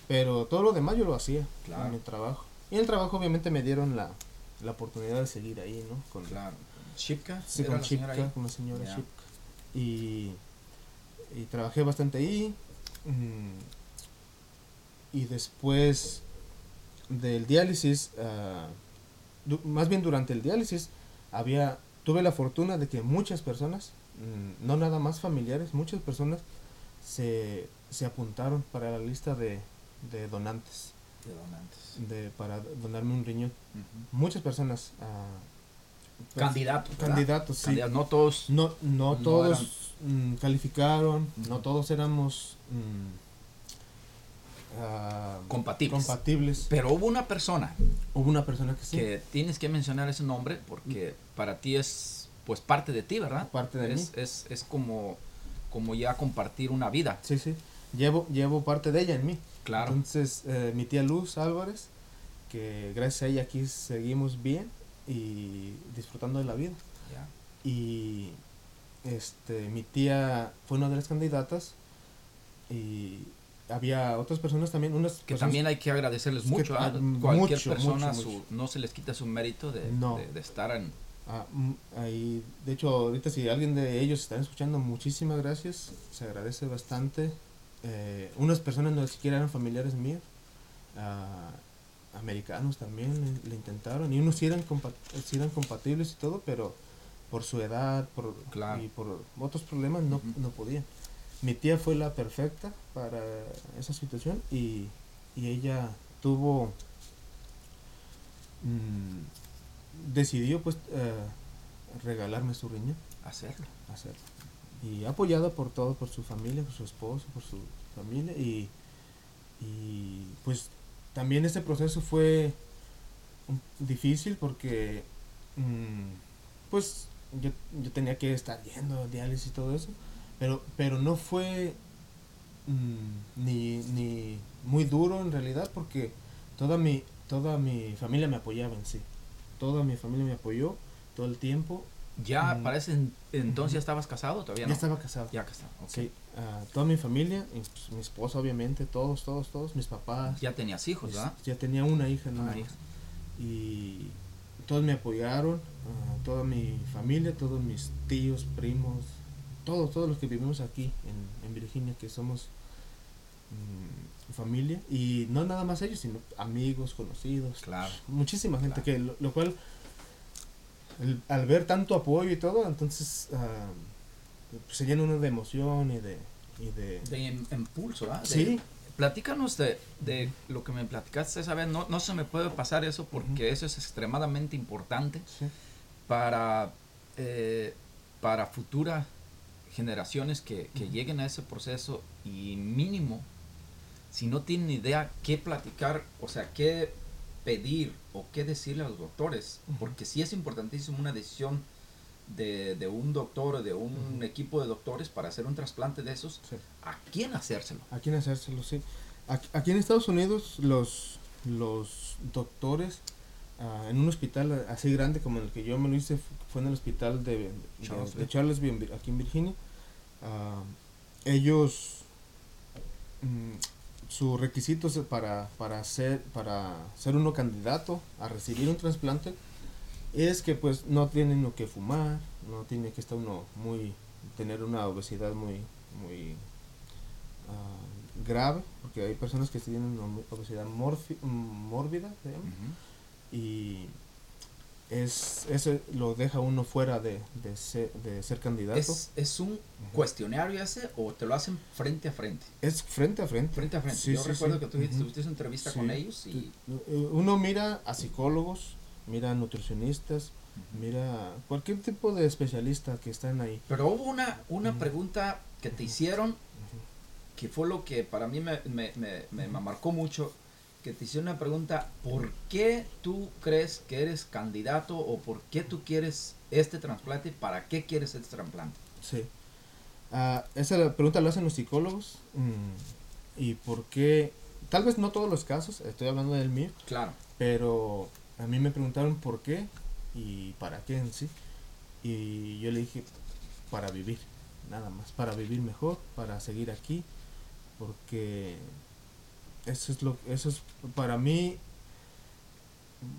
Pero todo lo demás yo lo hacía Claro. en mi trabajo. Y en el trabajo obviamente me dieron la, la oportunidad de seguir ahí, ¿no? Con, Claro. ¿Shipka? Sí, ¿Era con Shipka, con la señora Ya. Shipka. Y, y trabajé bastante ahí. Mm, y después del diálisis, du- más bien durante el diálisis, había, tuve la fortuna de que muchas personas, mm, no nada más familiares, muchas personas se, se apuntaron para la lista de, de donantes, De donantes. de, para donarme un riñón. Muchas personas. ah, Candidatos. ¿verdad? Candidatos, sí. Candidatos, No todos. No, no No todos mm, calificaron, no todos éramos mm, ah, Compatibles. compatibles. Pero hubo una persona Hubo una persona que sí, que tienes que mencionar ese nombre porque para ti es pues parte de ti, ¿verdad? parte de es, mí. Es, es como, como ya compartir una vida. Sí, sí. Llevo, llevo parte de ella en mí. Claro. Entonces, eh, mi tía Luz Álvarez, que gracias a ella aquí seguimos bien y disfrutando de la vida. Ya. Y este, mi tía fue una de las candidatas y había otras personas también, unas Que personas- también hay que agradecerles Es que, mucho. ¿ah? mm, Cualquier mucho, persona mucho, su- mucho. no se les quita su mérito de, No. de, de estar en... Ah, ahí, de hecho, ahorita si alguien de ellos están escuchando, muchísimas gracias, se agradece bastante. Eh, unas personas no siquiera eran familiares míos, ah, americanos también le, le intentaron, y unos sí eran, compa- sí eran compatibles y todo, pero por su edad por, Claro. y por otros problemas no, Ujú. no podían. Mi tía fue la perfecta para esa situación y, y ella tuvo mm, decidió pues eh, regalarme su riñón hacerlo. hacerlo y apoyada por todo por su familia por su esposo por su familia y y pues también este proceso fue difícil porque mm, pues yo, yo tenía que estar yendo a diálisis y todo eso pero pero no fue mm, ni, ni muy duro en realidad porque toda mi toda mi familia me apoyaba en sí. Toda mi familia me apoyó todo el tiempo ¿Ya Mm. parece entonces ya estabas casado todavía Ya estaba casado. Ya casado, ok. Sí, ah, toda mi familia, mi esposa obviamente, todos, todos, todos, mis papás. Ya tenías hijos, mis- ¿verdad? ya tenía una hija, ¿no? Una hija. Y todos me apoyaron, ah, toda mi familia, todos mis tíos, primos, todos, todos los que vivimos aquí en, en Virginia, que somos mm, familia. Y no nada más ellos, sino amigos, conocidos. Claro. Muchísima gente, Claro. que lo, lo cual, el- al ver tanto apoyo y todo, entonces ah, pues, se llena uno de emoción y de... Y de De im- impulso, ¿verdad? De- sí, Platícanos de, de lo que me platicaste esa vez. No, no se me puede pasar eso porque eso es extremadamente importante sí, para, eh, para futuras generaciones que, que lleguen a ese proceso y mínimo, si no tienen idea qué platicar, o sea, qué pedir o qué decirle a los doctores, porque sí es importantísimo una decisión de, de un doctor o de un equipo de doctores para hacer un trasplante de esos, sí. ¿a quién hacérselo? ¿A quién hacérselo? Sí. Aquí, aquí en Estados Unidos los, los doctores ah, en un hospital así grande como el que yo me lo hice fu- fue en el hospital de, en Vir- aquí en Virginia. ah, ellos mm, su requisito es para, para, ser, para ser uno candidato a recibir un trasplante es que pues no tiene uno que fumar, no tiene que estar uno muy, tener una obesidad muy, muy ah, grave, porque hay personas que tienen una obesidad mórbida, se llama, y es, eso lo deja uno fuera de, de, ser, de ser candidato. Es, ¿Es, ¿Es un cuestionario ese o te lo hacen frente a frente? frente a frente. Frente a frente. Sí, Yo sí, recuerdo sí. que tuviste, tuviste una entrevista con ellos y... Eh, Uno mira a psicólogos, mira a nutricionistas, mira cualquier tipo de especialista que están ahí. Pero hubo una, una pregunta que te hicieron que fue lo que para mí me, me, me, me marcó mucho, que te hicieron una pregunta, ¿por qué tú crees que eres candidato o por qué tú quieres este trasplante? ¿Para qué quieres este trasplante? Sí. Ah, esa pregunta la hacen los psicólogos. mm, y por qué, tal vez no todos los casos, estoy hablando del mío, Claro. pero a mí me preguntaron por qué y para qué en sí. Y yo le dije, para vivir, nada más, para vivir mejor, para seguir aquí, porque eso es lo eso es para mí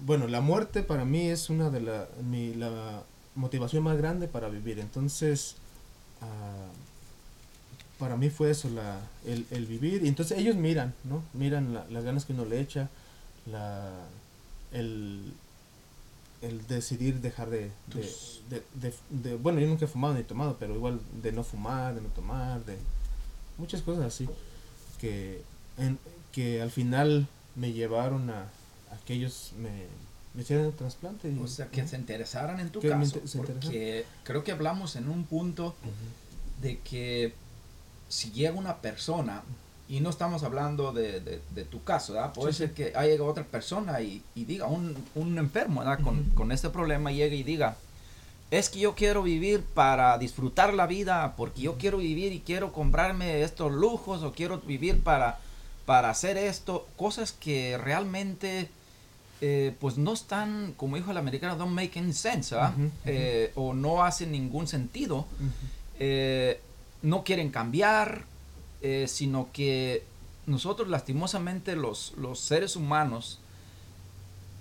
bueno, la muerte para mí es una de la, mi, la motivación más grande para vivir. Entonces, ah, para mí fue eso, la, el, el vivir. Y entonces ellos miran, ¿no? Miran la- las ganas que uno le echa, la, el, el decidir dejar de, de, de, de- de- Bueno, yo nunca he fumado ni tomado, pero igual de no fumar, de no tomar, de muchas cosas así. Que, en, que al final me llevaron a, a que ellos me, me hicieran el trasplante. y- O sea, que se interesaran en tu Que caso. Porque creo que hablamos en un punto de que si llega una persona, y no estamos hablando de, de- de tu caso, ¿verdad? Puede Sí, ser sí. que haya otra persona y, y diga, un, un enfermo, ¿verdad? Con, con este problema llegue y diga, es que yo quiero vivir para disfrutar la vida, porque yo quiero vivir y quiero comprarme estos lujos, o quiero vivir para, para hacer esto, cosas que realmente... eh, pues no están, como dijo el americano, don't make any sense. Eh, o no hacen ningún sentido. Eh, no quieren cambiar, sino que nosotros lastimosamente los, los seres humanos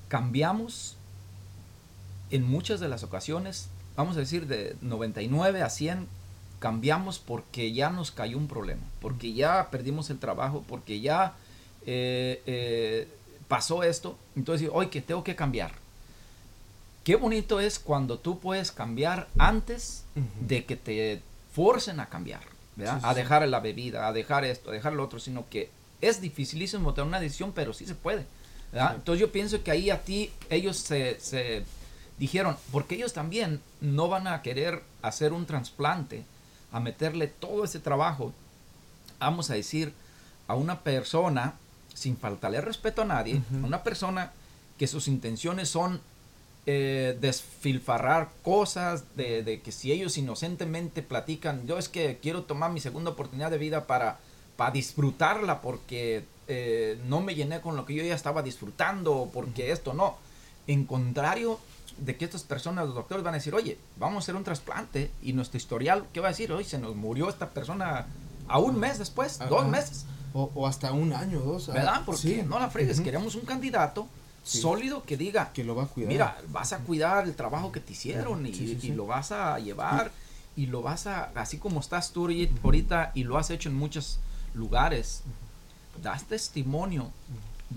cambiamos en muchas de las ocasiones, vamos a decir de 99 a 100, cambiamos porque ya nos cayó un problema, porque ya perdimos el trabajo, porque ya eh, eh, pasó esto, entonces hoy que tengo que cambiar. Qué bonito es cuando tú puedes cambiar antes de que te forcen a cambiar, ¿verdad? Sí, sí, a dejar la bebida, a dejar esto, a dejar lo otro, sino que es dificilísimo tomar una decisión, pero sí se puede, ¿verdad? Sí. Entonces yo pienso que ahí a ti ellos se, se dijeron, porque ellos también no van a querer hacer un trasplante, a meterle todo ese trabajo, vamos a decir, a una persona, sin faltarle respeto a nadie, a una persona que sus intenciones son eh, desfilfarrar cosas, de, de que si ellos inocentemente platican, yo es que quiero tomar mi segunda oportunidad de vida para, para disfrutarla porque eh, no me llené con lo que yo ya estaba disfrutando, porque esto no. En contrario, de que estas personas, los doctores van a decir, oye, vamos a hacer un trasplante y nuestro historial, ¿qué va a decir? Hoy se nos murió esta persona a un mes después, Ajá. dos meses, O, o hasta un año, dos. ah, ¿verdad? Porque sí. no la fregues, queremos un candidato Sí. sólido que diga, Que lo va a cuidar. mira, vas a cuidar el trabajo que te hicieron y, Sí, lo vas a llevar y lo vas a, así como estás tú ahorita- ahorita y lo has hecho en muchos lugares, das testimonio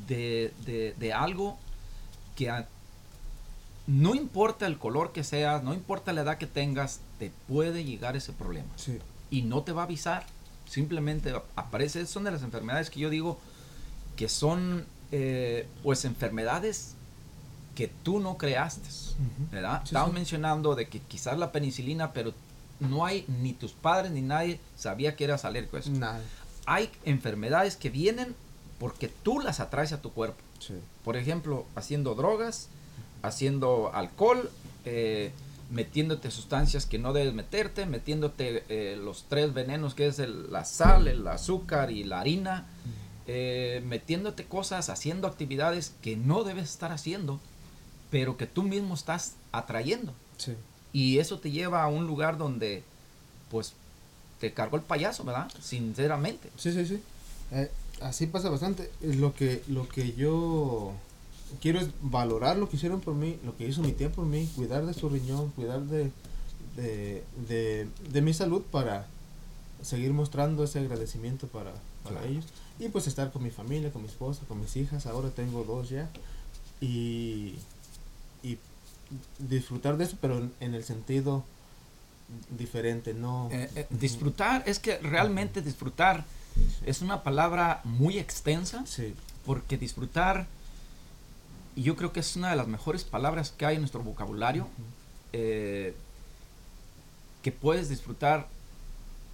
de, de- de algo que a- no importa el color que seas, no importa la edad que tengas, te puede llegar ese problema Sí. y no te va a avisar. Simplemente aparece, son de las enfermedades que yo digo que son eh, pues enfermedades que tú no creaste, Ujú. ¿verdad? Sí, Estábamos sí. mencionando de que quizás la penicilina, pero no hay ni tus padres ni nadie sabía que eras alérgico a eso. Nada. Hay enfermedades que vienen porque tú las atraes a tu cuerpo. Sí. Por ejemplo, haciendo drogas, haciendo alcohol, eh, metiéndote sustancias que no debes meterte, metiéndote eh, los tres venenos que es el- la sal, el azúcar y la harina, eh, metiéndote cosas, haciendo actividades que no debes estar haciendo, pero que tú mismo estás atrayendo. Sí. Y eso te lleva a un lugar donde, pues, te cargó el payaso, ¿verdad? Sinceramente. Sí, sí, sí. Eh, así pasa bastante. Lo que, lo que yo quiero es valorar lo que hicieron por mí, lo que hizo mi tía por mí, cuidar de su riñón, cuidar de, de, de, de mi salud para seguir mostrando ese agradecimiento para, para Claro. ellos. Y pues estar con mi familia, con mi esposa, con mis hijas. Ahora tengo dos ya. Y, y disfrutar de eso, pero en, en el sentido diferente, no... Eh, eh, disfrutar, es que realmente disfrutar es una palabra muy extensa, Sí, porque disfrutar, y yo creo que es una de las mejores palabras que hay en nuestro vocabulario, eh, que puedes disfrutar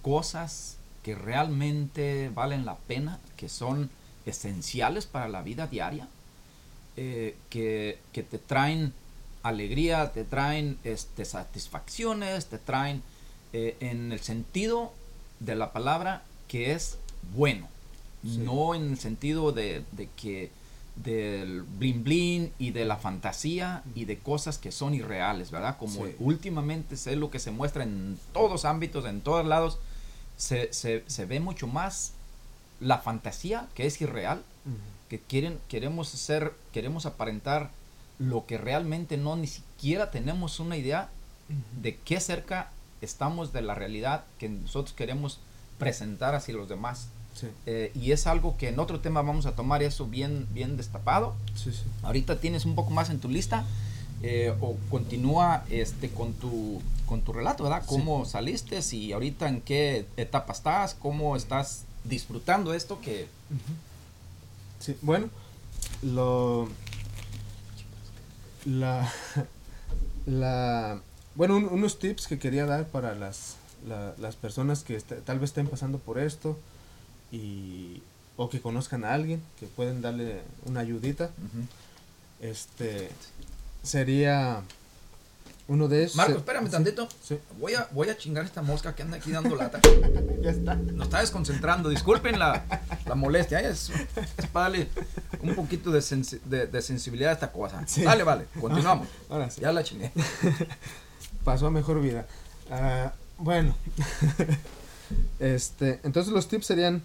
cosas que realmente valen la pena, que son esenciales para la vida diaria, eh, que, que te traen alegría, te traen este, satisfacciones, te traen eh, en el sentido de la palabra que es bueno, Sí. no en el sentido de, de que del blin blin y de la fantasía y de cosas que son irreales, ¿verdad? Como Sí. últimamente es lo que se muestra en todos ámbitos, en todos lados, se, se, se ve mucho más la fantasía que es irreal, que quieren, queremos hacer, queremos aparentar lo que realmente no ni siquiera tenemos una idea de qué cerca estamos de la realidad que nosotros queremos presentar hacia los demás. Sí, Eh, y es algo que en otro tema vamos a tomar eso bien, bien destapado. sí, sí. Ahorita tienes un poco más en tu lista. eh, o continúa este con tu con tu relato, ¿verdad? ¿Cómo saliste? Y ahorita en qué etapa estás, cómo estás disfrutando esto que Sí, bueno, lo. La. <laughs> La. Bueno, un- unos tips que quería dar para las, la- las personas que tal vez estén pasando por esto y. o que conozcan a alguien que pueden darle una ayudita. Este. Sería. Uno de esos. Marco, espérame sí, tantito. Sí, Voy a, voy a chingar esta mosca que anda aquí dando lata. <laughs> ya está. Nos está desconcentrando. Disculpen la, la molestia. ¿eh? Es, es para darle un poquito de, sensi- de, de sensibilidad a esta cosa. Sí. Dale, vale. Continuamos. <laughs> Ahora sí. Ya la chingué. <laughs> pasó a mejor vida. Ah, bueno, este, entonces los tips serían,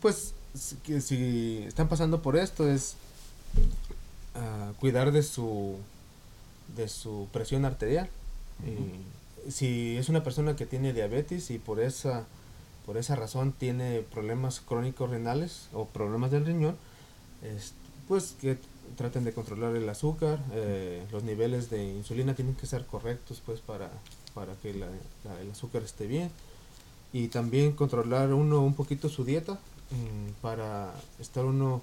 pues, si- que si están pasando por esto es ah, cuidar de su, de su presión arterial. Y si es una persona que tiene diabetes y por esa, por esa razón tiene problemas crónicos renales o problemas del riñón, es- pues que traten de controlar el azúcar, eh, los niveles de insulina tienen que ser correctos pues para, para que la- la- el azúcar esté bien y también controlar uno un poquito su dieta mm, para estar uno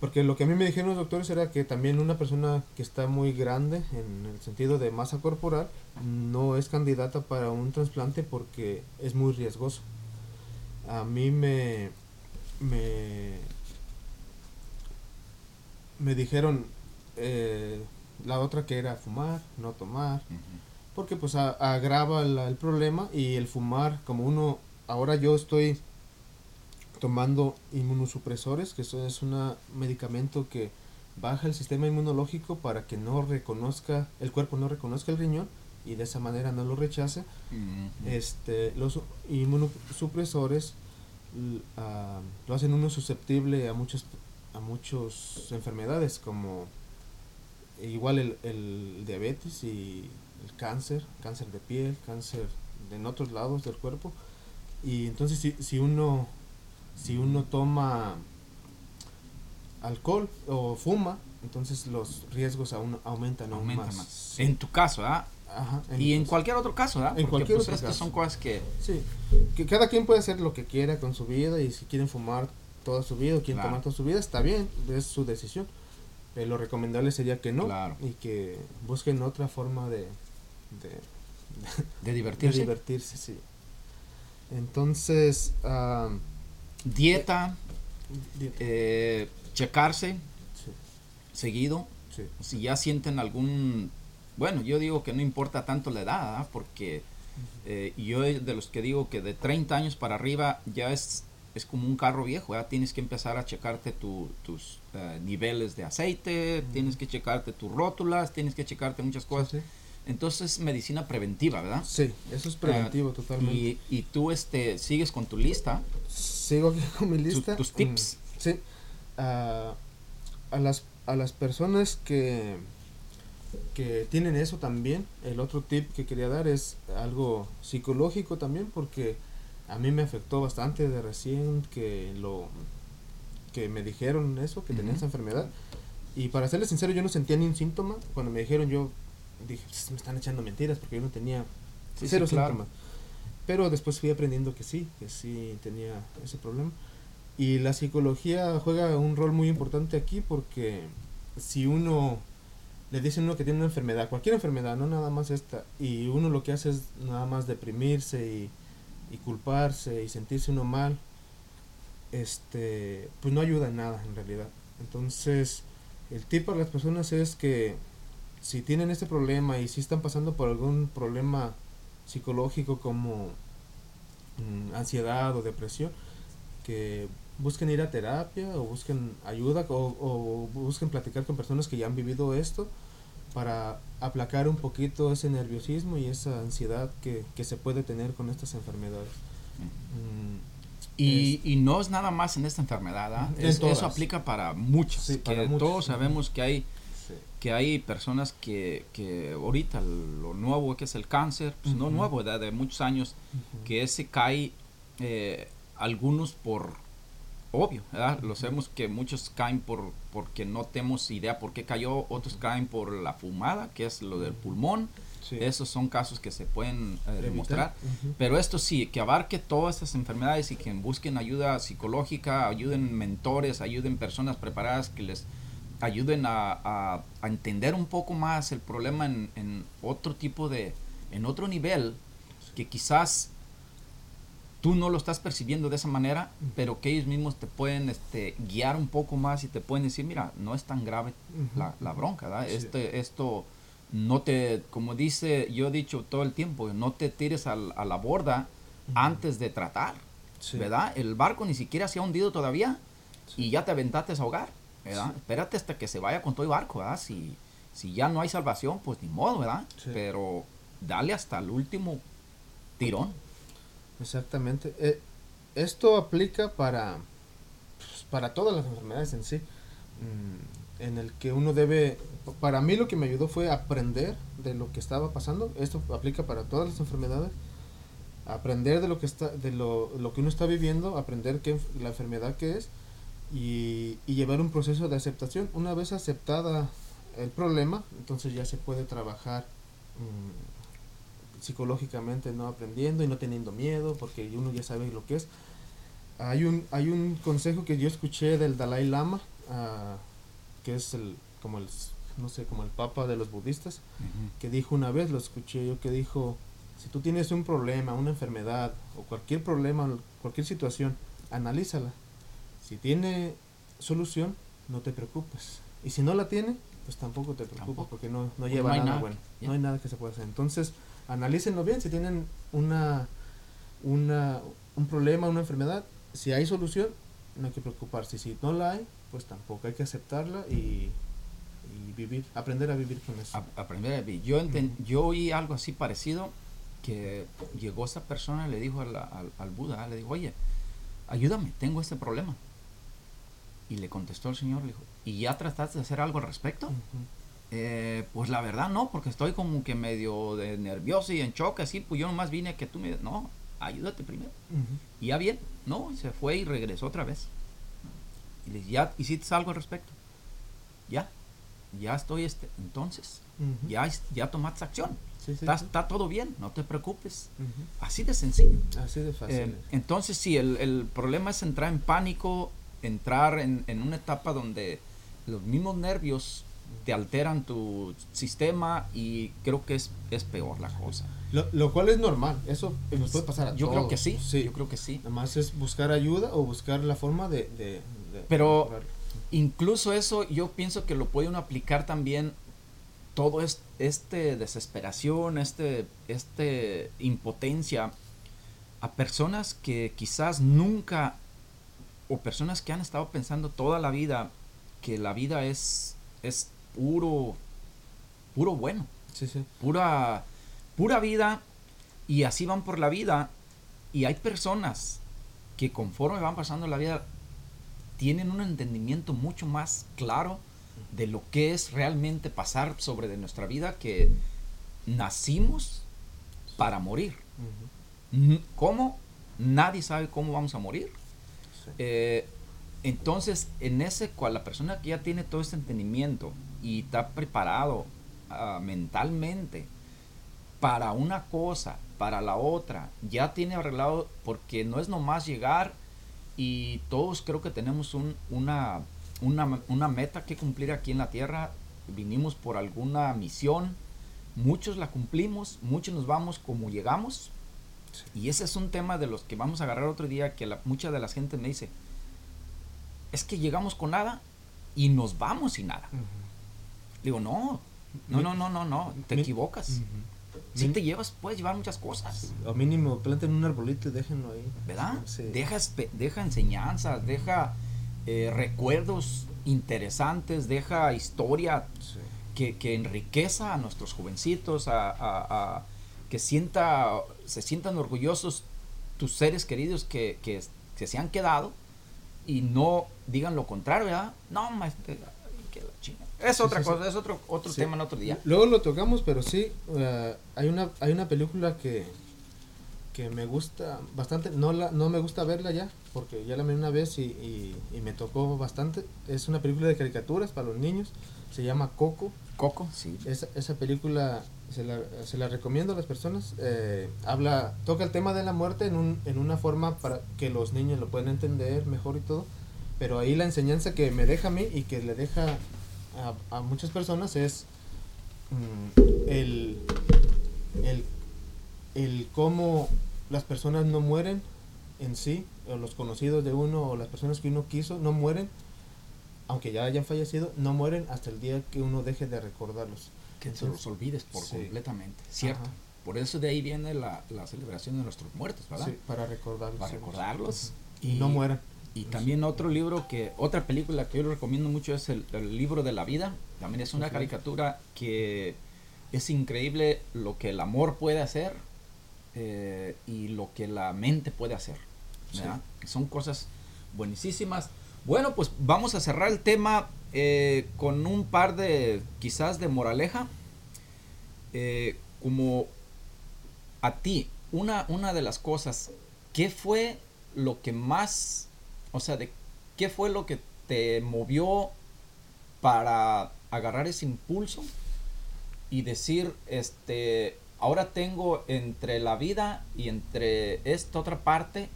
porque lo que a mí me dijeron los doctores era que también una persona que está muy grande en el sentido de masa corporal no es candidata para un trasplante porque es muy riesgoso. A mí me me me dijeron eh, la otra que era fumar, no tomar, porque pues a- agrava la- el problema y el fumar, como uno, ahora yo estoy tomando inmunosupresores, que eso es un medicamento que baja el sistema inmunológico para que no reconozca, el cuerpo no reconozca el riñón y de esa manera no lo rechace. Este, los inmunosupresores ah, lo hacen uno susceptible a muchas a muchas enfermedades como igual el, el diabetes y el cáncer, cáncer de piel, cáncer de en otros lados del cuerpo. Y entonces si, si uno si uno toma alcohol o fuma, entonces los riesgos aún aumentan aún Aumenta más. más. Sí. En tu caso, ¿verdad? Ajá, Y en cualquier otro caso, ¿verdad? En Porque, cualquier pues, otro estas caso. son cosas que... Sí, que cada quien puede hacer lo que quiera con su vida y si quieren fumar toda su vida o quieren Claro. tomar toda su vida, está bien, es su decisión. Pero lo recomendable sería que no Claro. y que busquen otra forma de, de, De de divertirse. divertirse, sí. Entonces, ah, Dieta, di- eh, checarse sí, seguido. sí, Si ya sienten algún... Bueno, yo digo que no importa tanto la edad, ¿verdad? Porque eh, yo de los que digo que de 30 años para arriba ya es, es como un carro viejo, ya tienes que empezar a checarte tu- tus eh, niveles de aceite, tienes que checarte tus rótulas, tienes que checarte muchas cosas. sí, Entonces, medicina preventiva, ¿verdad? sí, eso es preventivo Ah, totalmente. Y, y tú este, sigues con tu lista, Sigo aquí <laughs> con mi lista. tus Mm, tips. sí. Ah, a, las, a las personas que, que tienen eso también, el otro tip que quería dar es algo psicológico también, porque a mí me afectó bastante de recién que lo que me dijeron eso, que tenía Ujú. esa enfermedad. Y para serles sincero, yo no sentía ni un síntoma. Cuando me dijeron, yo dije, "Pues, me están echando mentiras porque yo no tenía Sí, cero sí, claro. síntomas. Pero después fui aprendiendo que sí, que sí tenía ese problema. Y la psicología juega un rol muy importante aquí porque si uno le dicen uno que tiene una enfermedad, cualquier enfermedad, no nada más esta, y uno lo que hace es nada más deprimirse y, y culparse y sentirse uno mal, este, pues no ayuda en nada en realidad. Entonces, el tip para las personas es que si tienen este problema y si están pasando por algún problema psicológico como mm, ansiedad o depresión, que busquen ir a terapia o busquen ayuda o, o busquen platicar con personas que ya han vivido esto para aplacar un poquito ese nerviosismo y esa ansiedad que, que se puede tener con estas enfermedades. Mm, Y, y no es nada más en esta enfermedad, ¿ah? Es- eso aplica para muchas. Sí, que todos sabemos que hay. Que hay personas que, que ahorita lo nuevo que es el cáncer, pues no nuevo, de, de muchos años, que ese cae eh, algunos por obvio, ¿verdad? Lo sabemos que muchos caen por porque no tenemos idea por qué cayó, otros caen por la fumada, que es lo del pulmón. Sí. Esos son casos que se pueden eh, demostrar. Pero esto sí, que abarque todas estas enfermedades y que busquen ayuda psicológica, ayuden mentores, ayuden personas preparadas que les ayuden a, a- a entender un poco más el problema en, en otro tipo de, en otro nivel, que quizás tú no lo estás percibiendo de esa manera, pero que ellos mismos te pueden este, guiar un poco más y te pueden decir, mira, no es tan grave la, la bronca. Este, esto no te, como dice, yo he dicho todo el tiempo, no te tires al- a la borda antes de tratar. ¿verdad? El barco ni siquiera se ha hundido todavía y ya te aventaste a ahogar, ¿verdad? Sí. Espérate hasta que se vaya con todo el barco, ¿verdad? Si, si ya no hay salvación, pues ni modo, ¿verdad? Sí. Pero dale hasta el último tirón. Exactamente. Eh, esto aplica para, pues, para todas las enfermedades en sí, mm, en el que uno debe, para mí lo que me ayudó fue aprender de lo que estaba pasando. Esto aplica para todas las enfermedades. Aprender de lo que está, de lo, lo que uno está viviendo, aprender qué, enf- la enfermedad que es y, y llevar un proceso de aceptación. Una vez aceptada el problema, entonces ya se puede trabajar mm, psicológicamente no aprendiendo y no teniendo miedo porque uno ya sabe lo que es. Hay un hay un consejo que yo escuché del Dalai Lama ah, que es el como el no sé como el papa de los budistas que dijo una vez lo escuché yo que dijo si tú tienes un problema una enfermedad o cualquier problema cualquier situación analízala si tiene solución no te preocupes. Y si no la tiene pues tampoco te preocupes Tampoco. porque no, no Pues lleva no nada, nada. bueno. No hay nada que se pueda hacer. Entonces analícenlo bien. Si tienen una una un problema una enfermedad si hay solución no hay que preocuparse. Si no la hay pues tampoco. Hay que aceptarla y, y vivir, aprender a vivir con eso. A- aprender a vivir. Yo, enten- yo oí algo así parecido, que llegó esa persona y le dijo a la- al, al Buda, le dijo, oye, ayúdame, tengo este problema. Y le contestó el Señor, le dijo, ¿y ya trataste de hacer algo al respecto? Eh, pues la verdad no, porque estoy como que medio de nervioso y en choque, así, pues yo nomás vine a que tú me... No, ayúdate primero. Y ya bien, no, y se fue y regresó otra vez. Y le dije, ¿ya hiciste algo al respecto? Ya, ya estoy, este, entonces, ya, ya tomaste acción. Sí, sí, Está, sí. está todo bien, no te preocupes. Así de sencillo. Así de fácil. Eh, entonces, sí, el, el problema es entrar en pánico, entrar en, en una etapa donde los mismos nervios te alteran tu sistema y creo que es, es peor la cosa. lo, lo cual es normal, eso nos puede pasar a Yo creo todos. que sí, sí. yo creo que sí. Nada más es buscar ayuda o buscar la forma de... de- de Pero-. Incluso eso yo pienso que lo puede uno aplicar también todo es- este desesperación, este, este impotencia a personas que quizás nunca o personas que han estado pensando toda la vida que la vida es es puro puro bueno, Sí, sí. pura pura vida y así van por la vida y hay personas que conforme van pasando la vida tienen un entendimiento mucho más claro de lo que es realmente pasar sobre de nuestra vida que nacimos para morir. ¿Cómo? Nadie sabe cómo vamos a morir. Eh, entonces, en ese cual la persona que ya tiene todo este entendimiento y está preparado ah, mentalmente para una cosa, para la otra, ya tiene arreglado, porque no es nomás llegar y todos creo que tenemos un- una, una, una meta que cumplir aquí en la tierra, vinimos por alguna misión, muchos la cumplimos, muchos nos vamos como llegamos, y ese es un tema de los que vamos a agarrar otro día que la, mucha de la gente me dice, es que llegamos con nada y nos vamos sin nada. Digo, no, no, no, no, no, no, te Mi- equivocas. Si te llevas, puedes llevar muchas cosas, O mínimo planten un arbolito y déjenlo ahí. ¿verdad? Sí. Deja, deja enseñanzas, deja eh, recuerdos interesantes, deja historia Sí. que, que enriqueza a nuestros jovencitos, a, a- a- que sienta, se sientan orgullosos tus seres queridos que, que, que se han quedado y no digan lo contrario, ¿verdad? No, ay, que la chinga. Es Sí, otra sí, sí. cosa, es otro, otro Sí. tema en otro día. Luego lo tocamos, pero sí, eh, hay una hay una película que que me gusta bastante, no la no me gusta verla ya, porque ya la vi una vez y, y, y me tocó bastante. Es una película de caricaturas para los niños, se llama Coco. Coco, sí. Esa, esa película se la, se la recomiendo a las personas. eh, habla, toca el tema de la muerte en, un, en una forma para que los niños lo puedan entender mejor y todo. Pero ahí la enseñanza que me deja a mí y que le deja a, a muchas personas es mm, el, el, el cómo las personas no mueren en sí, o los conocidos de uno, o las personas que uno quiso, no mueren, aunque ya hayan fallecido, no mueren hasta el día que uno deje de recordarlos. Que se los olvides por Sí. completamente, ¿cierto? Ajá. Por eso de ahí viene la, la celebración de nuestros muertos, ¿verdad? Sí, para recordarlos. Para recordarlos. Y no mueran. Y también otro libro que, otra película que yo recomiendo mucho es el, el libro de la vida. También es una caricatura que es increíble lo que el amor puede hacer eh, y lo que la mente puede hacer. ¿verdad? Son cosas buenísimas. Bueno, pues vamos a cerrar el tema eh, con un par de, quizás de moraleja. Eh, como a ti, una, una de las cosas, ¿qué fue lo que más, o sea, de qué fue lo que te movió para agarrar ese impulso y decir, este, ahora tengo entre la vida y entre esta otra parte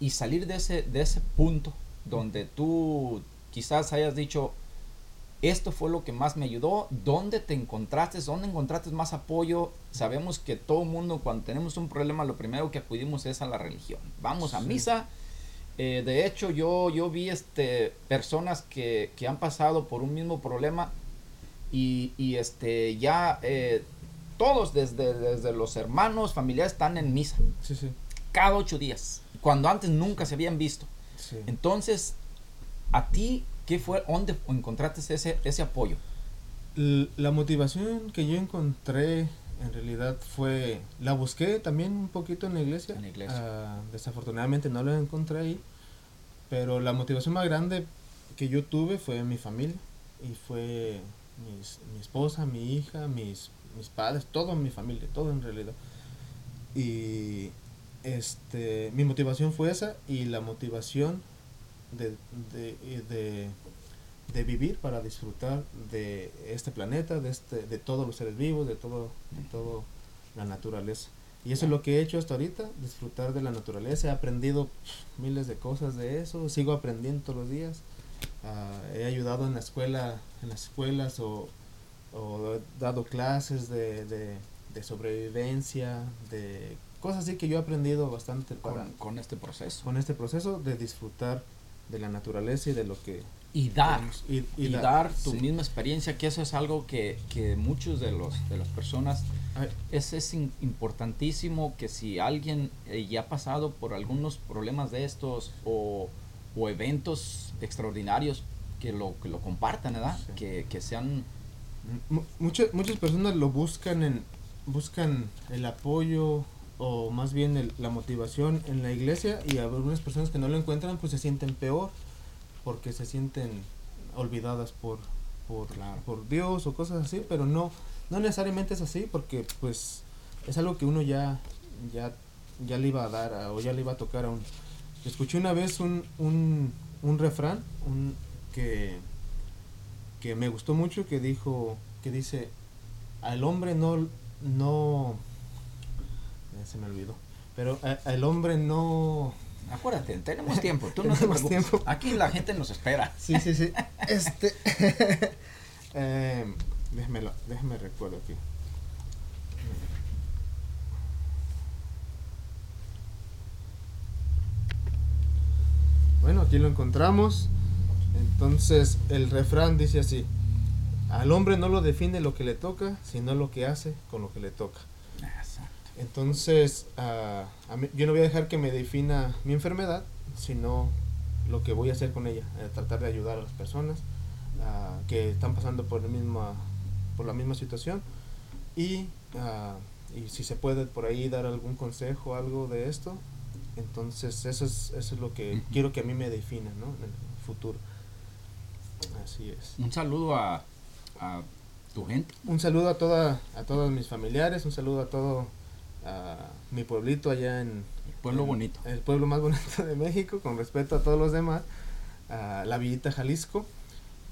y salir de ese, de ese punto donde tú quizás hayas dicho, esto fue lo que más me ayudó, ¿dónde te encontraste? ¿Dónde encontraste más apoyo? Sabemos que todo mundo cuando tenemos un problema lo primero que acudimos es a la religión. Vamos a Sí. misa. Eh, de hecho, yo, yo vi este, personas que, que han pasado por un mismo problema y, y, este, ya eh, todos, desde, desde los hermanos, familiares, están en misa Sí, sí. cada ocho días, cuando antes nunca se habían visto. Entonces, a ti, ¿Qué fue, dónde encontraste ese, ese apoyo? La motivación que yo encontré en realidad fue, la busqué también un poquito en la iglesia. En la iglesia. Ah, desafortunadamente no la encontré ahí, pero la motivación más grande que yo tuve fue mi familia y fue mi esposa, mi hija, mis, mis padres, todo mi familia, todo en realidad. Y este, mi motivación fue esa y la motivación de, de, de, vivir para disfrutar de este planeta, de, este, de todos los seres vivos, de todo, de todo la naturaleza. Y eso es lo que he hecho hasta ahorita, disfrutar de la naturaleza. He aprendido miles de cosas de eso, sigo aprendiendo todos los días. Ah, he ayudado en la escuela, en las escuelas o, o he dado clases de, de, de, sobrevivencia, de cosas así que yo he aprendido bastante con, con este proceso. Con este proceso de disfrutar de la naturaleza y de lo que y dar y, dar, tu misma experiencia que eso es algo que, que muchos de los de las personas es, es importantísimo que si alguien eh, ya ha pasado por algunos problemas de estos o, o eventos extraordinarios que lo que lo compartan verdad que, que, sean muchas muchas personas lo buscan en buscan el apoyo o más bien la motivación en la iglesia y algunas personas que no lo encuentran pues se sienten peor porque se sienten olvidadas por por, por Dios o cosas así pero no no necesariamente es así porque pues es algo que uno ya ya ya le iba a dar o ya le iba a tocar a un escuché una vez un, un, un refrán un, que que me gustó mucho que dijo que dice al hombre no no se me olvidó. Pero el hombre no... Acuérdate, tenemos tiempo, tú no <laughs> tenemos tiempo. Aquí la gente nos espera. Sí, sí, sí. Este... <laughs> eh, déjame, déjame recuerdo aquí. Bueno, aquí lo encontramos. Entonces el refrán dice así, al hombre no lo define lo que le toca, sino lo que hace con lo que le toca. Entonces, uh, a mí, yo no voy a dejar que me defina mi enfermedad, sino lo que voy a hacer con ella, eh, tratar de ayudar a las personas uh, que están pasando por, la misma, por la misma situación y, uh, y si se puede por ahí dar algún consejo, algo de esto, entonces eso es, eso es lo que quiero que a mí me defina ¿no? en el futuro. Así es. Un saludo a, a tu gente. Un saludo a, toda, a todos mis familiares, un saludo a todo mi pueblito allá en... El pueblo bonito. El pueblo más <laughs> bonito de México, con respeto a todos los demás, a la Villita Jalisco.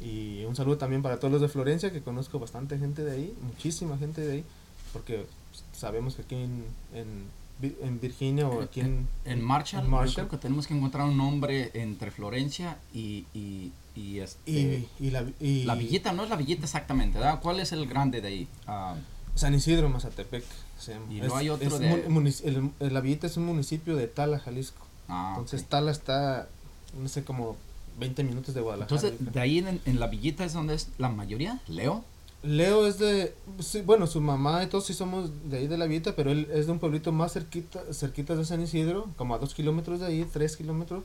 Y un saludo también para todos los de Florencia, que conozco bastante gente de ahí, muchísima gente de ahí, porque sabemos que aquí en, en, Virginia o aquí en... En Marshall, creo que tenemos que encontrar un nombre entre Florencia y... y y, este, y, la, la villita no es la villita exactamente ¿verdad? ¿cuál es el grande de ahí? Ah, San Isidro Mazatepec y no hay otro la Villita es un municipio de Tala, Jalisco. Ah, Entonces Tala está, no sé, como 20 minutos de Guadalajara. Entonces, de ahí en, la Villita es donde es la mayoría, Leo. Leo es de, bueno, su mamá y todos sí somos de ahí de la Villita, pero él es de un pueblito más cerquita, cerquita de San Isidro, como a dos kilómetros de ahí, tres kilómetros,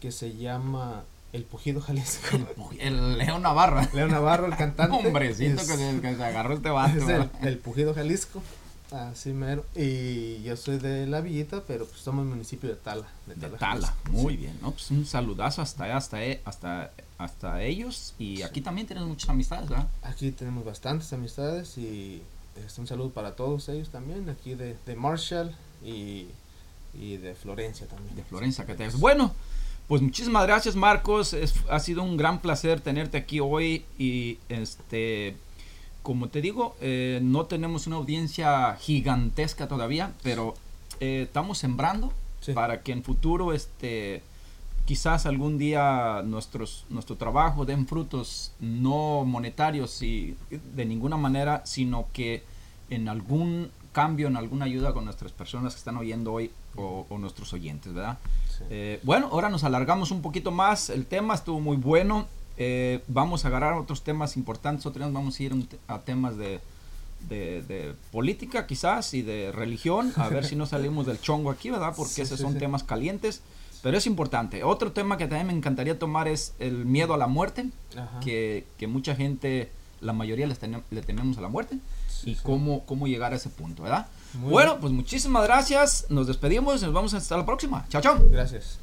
que se llama el Pujido Jalisco. El, Leo Navarro. Leo Navarro, el <laughs> cantante. Hombrecito que, se, agarró este vato. Es el Pujido Jalisco. Así mero. Y yo soy de La Villita, pero pues somos el municipio de Tala. De Tala, muy bien, ¿no? Pues un saludazo hasta, hasta, e, hasta, hasta ellos. Y aquí también tenemos muchas amistades, ¿verdad? Aquí tenemos bastantes amistades y este, un saludo para todos ellos también, aquí de, de Marshall y, y, de Florencia también. De Florencia, que te Bueno, pues muchísimas gracias Marcos, es, ha sido un gran placer tenerte aquí hoy y este como te digo, eh, no tenemos una audiencia gigantesca todavía, pero eh, estamos sembrando para que en futuro, este, quizás algún día nuestros, nuestro trabajo den frutos no monetarios y de ninguna manera, sino que en algún cambio, en alguna ayuda con nuestras personas que están oyendo hoy o, nuestros oyentes, ¿verdad? Eh, bueno, ahora nos alargamos un poquito más, el tema estuvo muy bueno. Eh, vamos a agarrar otros temas importantes, otros vamos a ir a temas de, de, política quizás y de religión, a ver si no <laughs> salimos del chongo aquí, ¿verdad? Porque esos son temas calientes. Pero es importante. Otro tema que también me encantaría tomar es el miedo a la muerte, que, que mucha gente, la mayoría les le tememos a la muerte, Sí, y sí. cómo, cómo llegar a ese punto, ¿verdad? Muy bueno, bien. pues muchísimas gracias, nos despedimos, nos vamos hasta la próxima. Chao, chao. Gracias.